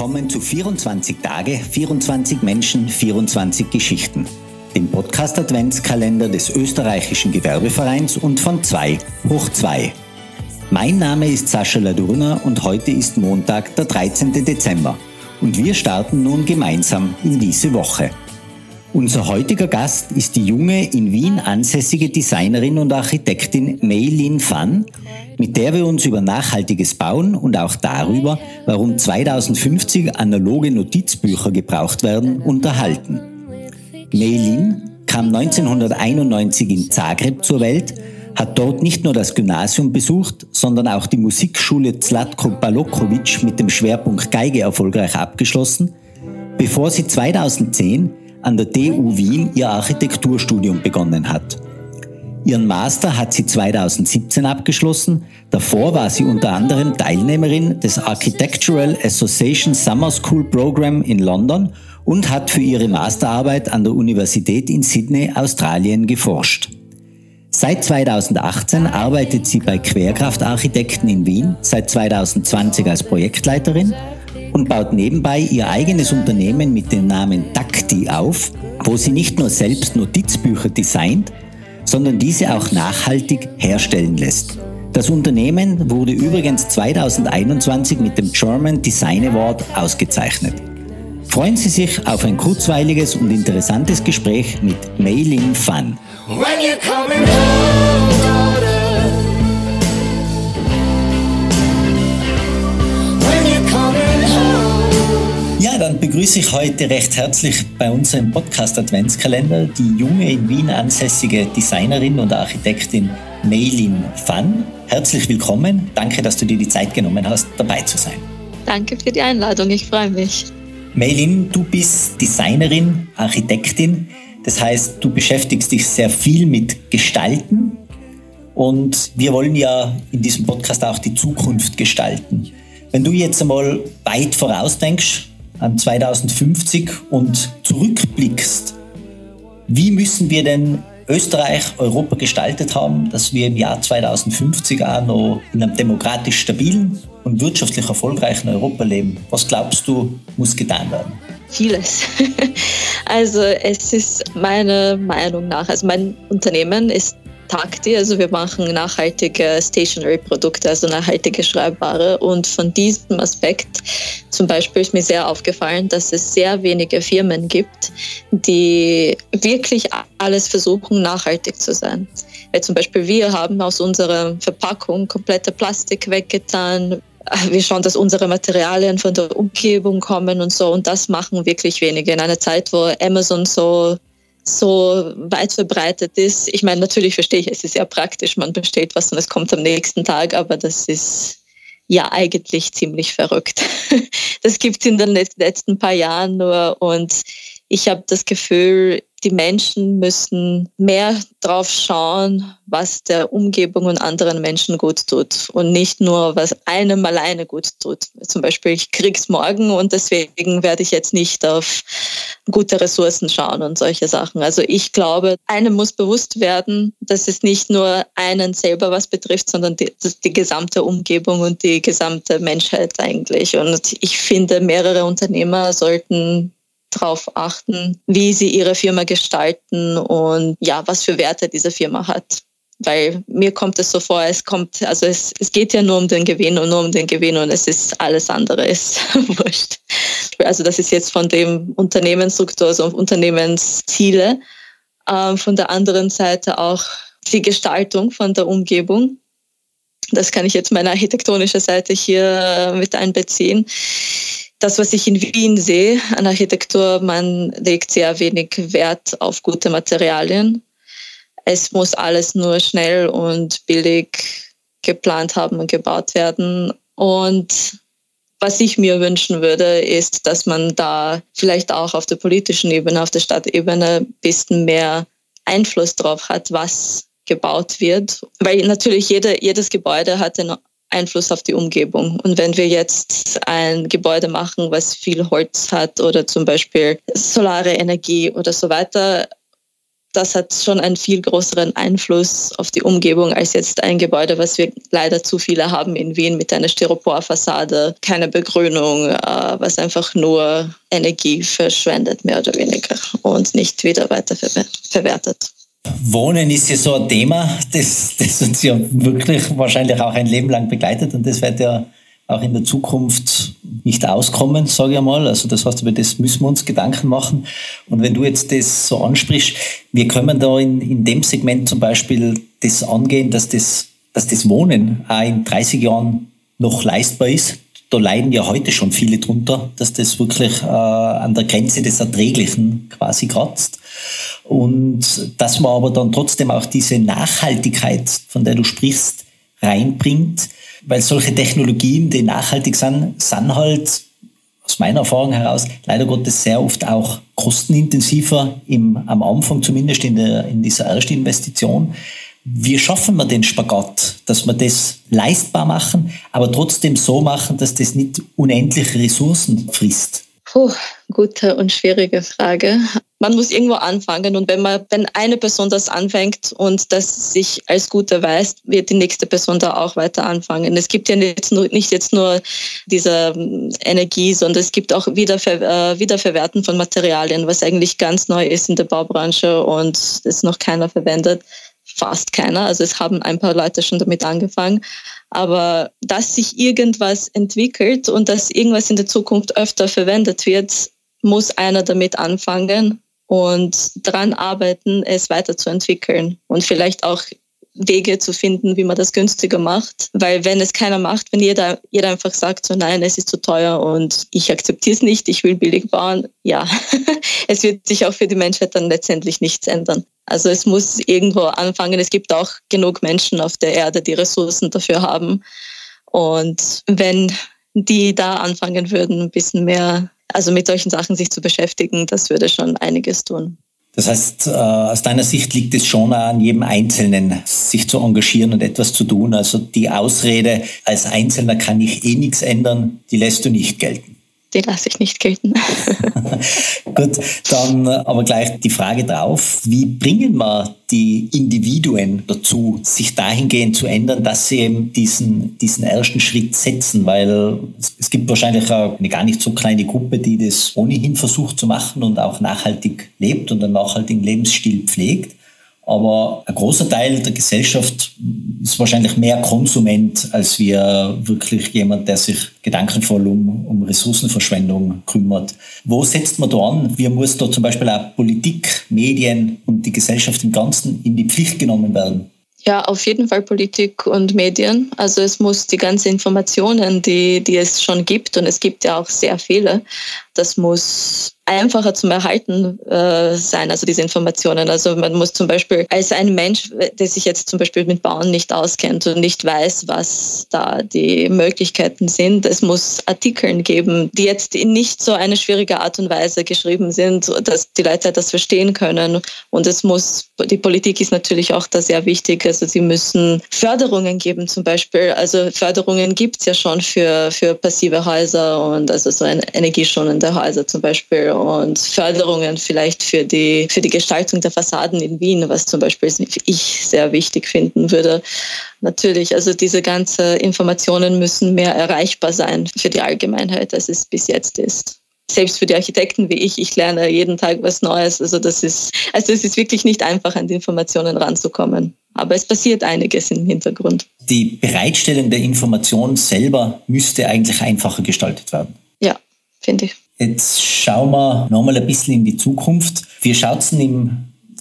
willkommen zu 24 Tage, 24 Menschen, 24 Geschichten, dem Podcast Adventskalender des österreichischen Gewerbevereins und von 2 hoch 2. Mein Name ist Sascha Ladurna und heute ist Montag, der 13. Dezember und wir starten nun gemeinsam in diese Woche. Unser heutiger Gast ist die junge, in Wien ansässige Designerin und Architektin Mei Lin Fan, mit der wir uns über nachhaltiges Bauen und auch darüber, warum 2050 analoge Notizbücher gebraucht werden, unterhalten. Mei Lin kam 1991 in Zagreb zur Welt, hat dort nicht nur das Gymnasium besucht, sondern auch die Musikschule Zlatko Balokovic mit dem Schwerpunkt Geige erfolgreich abgeschlossen, bevor sie 2010 an der TU Wien ihr Architekturstudium begonnen hat. Ihren Master hat sie 2017 abgeschlossen. Davor war sie unter anderem Teilnehmerin des Architectural Association Summer School Program in London und hat für ihre Masterarbeit an der Universität in Sydney, Australien, geforscht. Seit 2018 arbeitet sie bei Querkraft Architekten in Wien, seit 2020 als Projektleiterin und baut nebenbei ihr eigenes Unternehmen mit dem Namen Takti auf, wo sie nicht nur selbst Notizbücher designt, sondern diese auch nachhaltig herstellen lässt. Das Unternehmen wurde übrigens 2021 mit dem German Design Award ausgezeichnet. Freuen Sie sich auf ein kurzweiliges und interessantes Gespräch mit Mei-Lin Fan. Dann begrüße ich heute recht herzlich bei unserem Podcast Adventskalender die junge in Wien ansässige Designerin und Architektin Meilin Fan. Herzlich willkommen. Danke, dass du dir die Zeit genommen hast, dabei zu sein. Danke für die Einladung. Ich freue mich. Meilin, du bist Designerin, Architektin. Das heißt, du beschäftigst dich sehr viel mit Gestalten. Und wir wollen ja in diesem Podcast auch die Zukunft gestalten. Wenn du jetzt einmal weit vorausdenkst, 2050 und zurückblickst, wie müssen wir denn Österreich, Europa gestaltet haben, dass wir im Jahr 2050 auch noch in einem demokratisch stabilen und wirtschaftlich erfolgreichen Europa leben? Was glaubst du, muss getan werden? Vieles. Also es ist meiner Meinung nach, also mein Unternehmen ist Takti, also wir machen nachhaltige Stationery-Produkte, also nachhaltige Schreibware. Und von diesem Aspekt zum Beispiel ist mir sehr aufgefallen, dass es sehr wenige Firmen gibt, die wirklich alles versuchen, nachhaltig zu sein. Weil zum Beispiel wir haben aus unserer Verpackung komplette Plastik weggetan, wir schauen, dass unsere Materialien von der Umgebung kommen und so. Und das machen wirklich wenige. In einer Zeit, wo Amazon so so weit verbreitet ist. Ich meine, natürlich verstehe ich, es ist sehr praktisch, man bestellt was und es kommt am nächsten Tag, aber das ist ja eigentlich ziemlich verrückt. Das gibt es in den letzten paar Jahren nur und ich habe das Gefühl, die Menschen müssen mehr drauf schauen, was der Umgebung und anderen Menschen gut tut und nicht nur, was einem alleine gut tut. Zum Beispiel, ich krieg's morgen und deswegen werde ich jetzt nicht auf gute Ressourcen schauen und solche Sachen. Also ich glaube, einem muss bewusst werden, dass es nicht nur einen selber was betrifft, sondern die, die gesamte Umgebung und die gesamte Menschheit eigentlich. Und ich finde, mehrere Unternehmer sollten darauf achten, wie sie ihre Firma gestalten und ja, was für Werte diese Firma hat. Weil mir kommt es so vor, es kommt, also es, es geht ja nur um den Gewinn und nur um den Gewinn und es ist alles andere ist wurscht. Also das ist jetzt von dem Unternehmensstruktur, also Unternehmensziele. Ähm, von der anderen Seite auch die Gestaltung von der Umgebung. Das kann ich jetzt meine architektonische Seite hier mit einbeziehen das, was ich in Wien sehe an Architektur, man legt sehr wenig Wert auf gute Materialien. Es muss alles nur schnell und billig geplant haben und gebaut werden. Und was ich mir wünschen würde, ist, dass man da vielleicht auch auf der politischen Ebene, auf der Stadtebene ein bisschen mehr Einfluss drauf hat, was gebaut wird. Weil natürlich jede, jedes Gebäude hat einen Einfluss auf die Umgebung. Und wenn wir jetzt ein Gebäude machen, was viel Holz hat oder zum Beispiel solare Energie oder so weiter, das hat schon einen viel größeren Einfluss auf die Umgebung als jetzt ein Gebäude, was wir leider zu viele haben in Wien mit einer Styroporfassade, keine Begrünung, äh, was einfach nur Energie verschwendet, mehr oder weniger, und nicht wieder weiter verwertet. Wohnen ist ja so ein Thema, das, das uns ja wirklich wahrscheinlich auch ein Leben lang begleitet und das wird ja auch in der Zukunft nicht auskommen, sage ich einmal. Also das heißt, über das müssen wir uns Gedanken machen. Und wenn du jetzt das so ansprichst, wir können da in, in dem Segment zum Beispiel das angehen, dass das, dass das Wohnen auch in 30 Jahren noch leistbar ist. Da leiden ja heute schon viele drunter, dass das wirklich äh, an der Grenze des Erträglichen quasi kratzt. Und dass man aber dann trotzdem auch diese Nachhaltigkeit, von der du sprichst, reinbringt, weil solche Technologien, die nachhaltig sind, sind halt aus meiner Erfahrung heraus leider Gottes sehr oft auch kostenintensiver im, am Anfang zumindest in, der, in dieser ersten Investition. Wie schaffen wir den Spagat, dass wir das leistbar machen, aber trotzdem so machen, dass das nicht unendliche Ressourcen frisst? Puh, gute und schwierige Frage. Man muss irgendwo anfangen und wenn man, wenn eine Person das anfängt und das sich als gut erweist, wird die nächste Person da auch weiter anfangen. Es gibt ja nicht, nur, nicht jetzt nur diese ähm, Energie, sondern es gibt auch Wiederver äh, Wiederverwerten von Materialien, was eigentlich ganz neu ist in der Baubranche und es noch keiner verwendet fast keiner. Also es haben ein paar Leute schon damit angefangen. Aber dass sich irgendwas entwickelt und dass irgendwas in der Zukunft öfter verwendet wird, muss einer damit anfangen und daran arbeiten, es weiterzuentwickeln und vielleicht auch Wege zu finden, wie man das günstiger macht. Weil wenn es keiner macht, wenn jeder, jeder einfach sagt, so nein, es ist zu teuer und ich akzeptiere es nicht, ich will billig bauen, ja, es wird sich auch für die Menschheit dann letztendlich nichts ändern. Also es muss irgendwo anfangen. Es gibt auch genug Menschen auf der Erde, die Ressourcen dafür haben. Und wenn die da anfangen würden, ein bisschen mehr, also mit solchen Sachen sich zu beschäftigen, das würde schon einiges tun. Das heißt, äh, aus deiner Sicht liegt es schon an jedem Einzelnen, sich zu engagieren und etwas zu tun. Also die Ausrede, als Einzelner kann ich eh nichts ändern, die lässt du nicht gelten die lasse ich nicht gelten. Gut, dann aber gleich die Frage drauf, wie bringen wir die Individuen dazu, sich dahingehend zu ändern, dass sie eben diesen, diesen ersten Schritt setzen, weil es gibt wahrscheinlich eine gar nicht so kleine Gruppe, die das ohnehin versucht zu machen und auch nachhaltig lebt und einen nachhaltigen Lebensstil pflegt. Aber ein großer Teil der Gesellschaft ist wahrscheinlich mehr Konsument als wir wirklich jemand, der sich gedankenvoll um, um Ressourcenverschwendung kümmert. Wo setzt man da an? Wie muss da zum Beispiel auch Politik, Medien und die Gesellschaft im Ganzen in die Pflicht genommen werden? Ja, auf jeden Fall Politik und Medien. Also es muss die ganzen Informationen, die, die es schon gibt, und es gibt ja auch sehr viele, das muss einfacher zum Erhalten äh, sein, also diese Informationen. Also man muss zum Beispiel als ein Mensch, der sich jetzt zum Beispiel mit Bauen nicht auskennt und nicht weiß, was da die Möglichkeiten sind, es muss Artikeln geben, die jetzt in nicht so eine schwierige Art und Weise geschrieben sind, dass die Leute das verstehen können. Und es muss, die Politik ist natürlich auch da sehr wichtig. Also sie müssen Förderungen geben zum Beispiel. Also Förderungen gibt es ja schon für, für passive Häuser und also so ein energieschonende Häuser zum Beispiel und Förderungen vielleicht für die, für die Gestaltung der Fassaden in Wien, was zum Beispiel ich sehr wichtig finden würde. Natürlich, also diese ganzen Informationen müssen mehr erreichbar sein für die Allgemeinheit, als es bis jetzt ist selbst für die Architekten wie ich, ich lerne jeden Tag was Neues. Also das ist, also es ist wirklich nicht einfach, an die Informationen ranzukommen. Aber es passiert einiges im Hintergrund. Die Bereitstellung der Information selber müsste eigentlich einfacher gestaltet werden. Ja, finde ich. Jetzt schauen wir nochmal ein bisschen in die Zukunft. Wie schaut es denn im,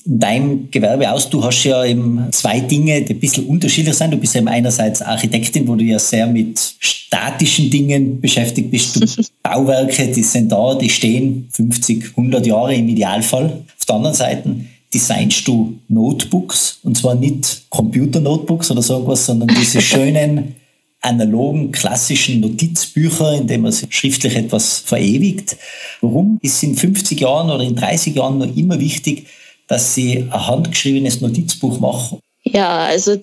in deinem Gewerbe aus? Du hast ja eben zwei Dinge, die ein bisschen unterschiedlich sind. Du bist eben einerseits Architektin, wo du ja sehr mit statischen Dingen beschäftigt bist. Du Bauwerke, die sind da, die stehen 50, 100 Jahre im Idealfall. Auf der anderen Seite designst du Notebooks und zwar nicht Computer-Notebooks oder so irgendwas, sondern diese schönen analogen, klassischen Notizbücher, in denen man schriftlich etwas verewigt. Warum ist in 50 Jahren oder in 30 Jahren noch immer wichtig, dass Sie ein handgeschriebenes Notizbuch machen? Ja, also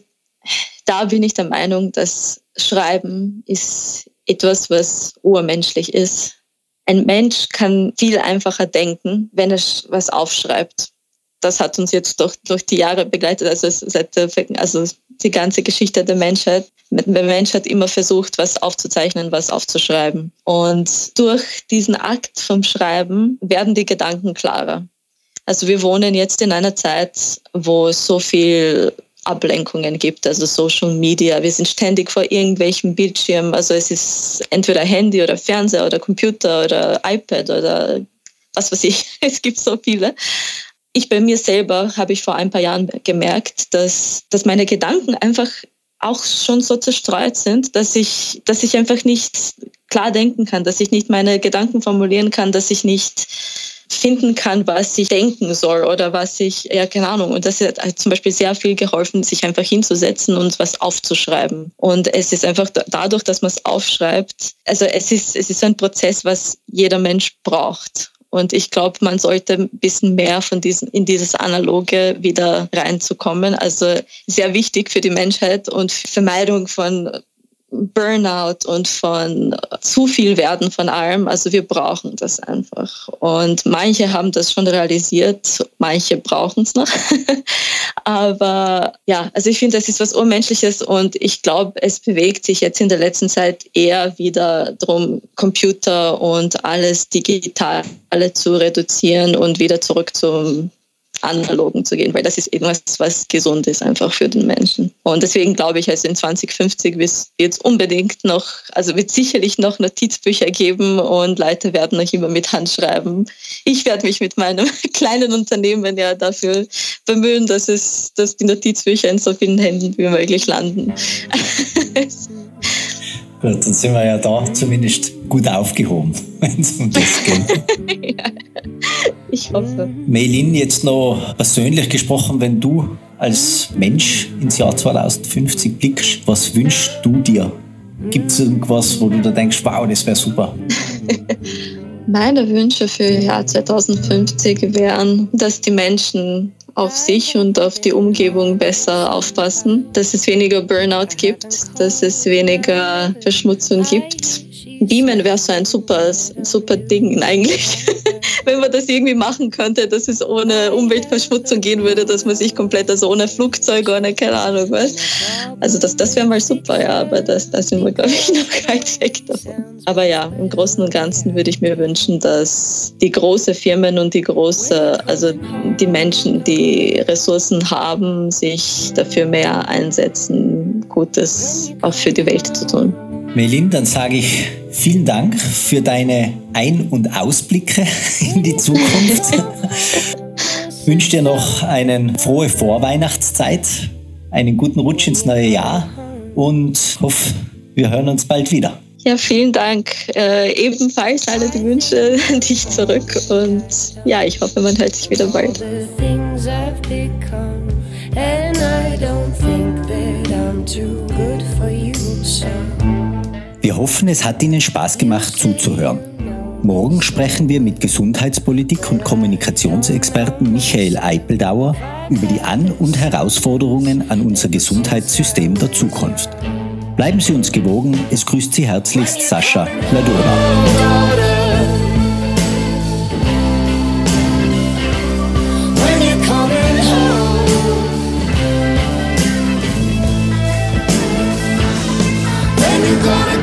da bin ich der Meinung, dass Schreiben ist etwas, was urmenschlich ist. Ein Mensch kann viel einfacher denken, wenn er was aufschreibt. das hat uns jetzt durch, durch die Jahre begleitet, also seit also die ganze Geschichte der Menschheit. Der Mensch hat immer versucht, was aufzuzeichnen, was aufzuschreiben. Und durch diesen Akt vom Schreiben werden die Gedanken klarer. Also wir wohnen jetzt in einer Zeit, wo es so viel Ablenkungen gibt, also Social Media. Wir sind ständig vor irgendwelchen Bildschirmen. Also es ist entweder Handy oder Fernseher oder Computer oder iPad oder was weiß ich. Es gibt so viele. Ich bei mir selber habe ich vor ein paar Jahren gemerkt, dass, dass meine Gedanken einfach auch schon so zerstreut sind, dass ich, dass ich einfach nicht klar denken kann, dass ich nicht meine Gedanken formulieren kann, dass ich nicht finden kann, was ich denken soll oder was ich, ja, keine Ahnung. Und das hat zum Beispiel sehr viel geholfen, sich einfach hinzusetzen und was aufzuschreiben. Und es ist einfach dadurch, dass man es aufschreibt, also es ist, es ist ein Prozess, was jeder Mensch braucht. Und ich glaube, man sollte ein bisschen mehr von diesen, in dieses Analoge wieder reinzukommen. Also sehr wichtig für die Menschheit und Vermeidung von Burnout und von zu viel werden von allem. Also wir brauchen das einfach. Und manche haben das schon realisiert, manche brauchen es noch. Aber ja, also ich finde, das ist was Urmenschliches und ich glaube, es bewegt sich jetzt in der letzten Zeit eher wieder darum, Computer und alles Digitale zu reduzieren und wieder zurück zum analogen zu gehen, weil das ist irgendwas, was gesund ist einfach für den Menschen. Und deswegen glaube ich, also in 2050 wird es unbedingt noch, also wird sicherlich noch Notizbücher geben und Leute werden noch immer mit Hand schreiben. Ich werde mich mit meinem kleinen Unternehmen ja dafür bemühen, dass es, dass die Notizbücher in so vielen Händen wie möglich landen. Gut, dann sind wir ja da zumindest gut aufgehoben, wenn es um das geht. ja, ich hoffe. Meilin, jetzt noch persönlich gesprochen, wenn du als Mensch ins Jahr 2050 blickst, was wünschst du dir? Gibt es irgendwas, wo du da denkst, wow, das wäre super? Meine Wünsche für das Jahr 2050 wären, dass die Menschen auf sich und auf die Umgebung besser aufpassen, dass es weniger Burnout gibt, dass es weniger Verschmutzung gibt. Beamen wäre so ein super, super Ding eigentlich. Wenn man das irgendwie machen könnte, dass es ohne Umweltverschmutzung gehen würde, dass man sich komplett, also ohne Flugzeug, ohne keine Ahnung was. Also das, das wäre mal super, ja, aber das, da sind wir, glaube ich, noch weit weg davon. Aber ja, im Großen und Ganzen würde ich mir wünschen, dass die großen Firmen und die große, also die Menschen, die Ressourcen haben, sich dafür mehr einsetzen, Gutes auch für die Welt zu tun. Melin, dann sage ich vielen Dank für deine Ein- und Ausblicke in die Zukunft. ich wünsche dir noch eine frohe Vorweihnachtszeit, einen guten Rutsch ins neue Jahr und hoffe, wir hören uns bald wieder. Ja, vielen Dank. Äh, ebenfalls alle die Wünsche an dich zurück und ja, ich hoffe, man hört sich wieder bald. And I don't think that I'm too good for you, so. Wir hoffen, es hat Ihnen Spaß gemacht zuzuhören. Morgen sprechen wir mit Gesundheitspolitik- und Kommunikationsexperten Michael Eipeldauer über die An- und Herausforderungen an unser Gesundheitssystem der Zukunft. Bleiben Sie uns gewogen, es grüßt Sie herzlichst Sascha Ladura. little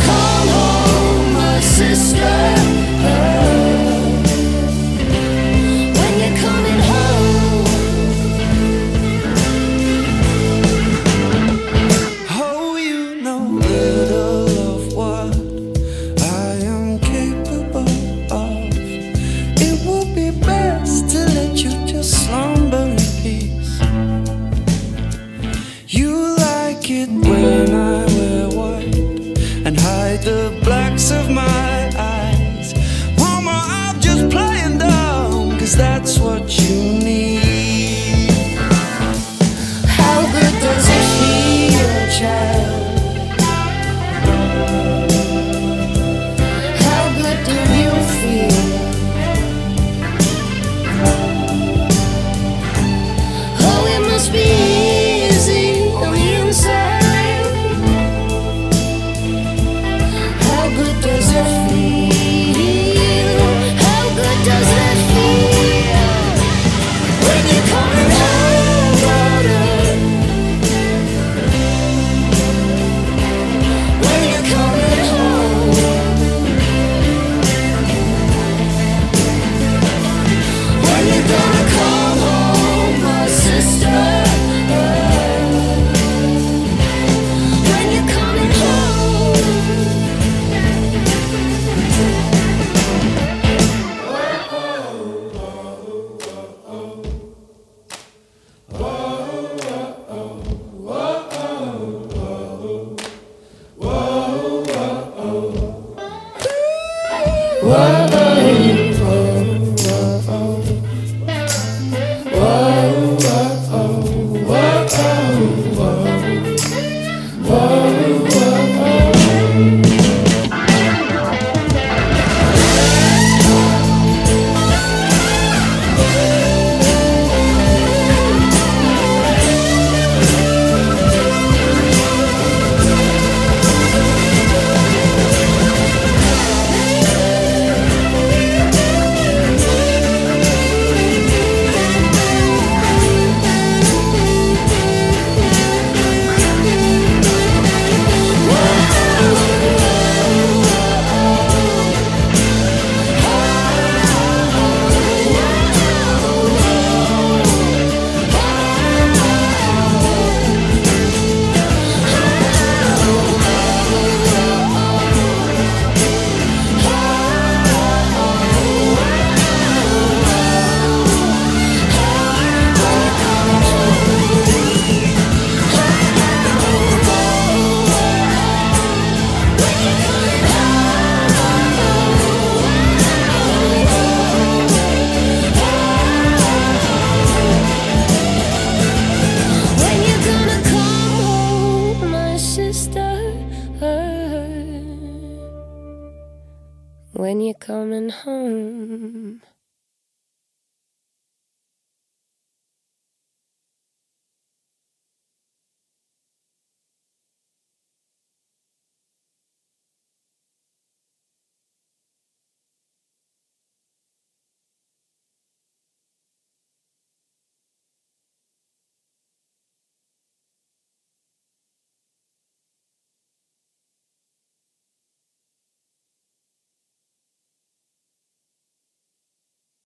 when you're coming home.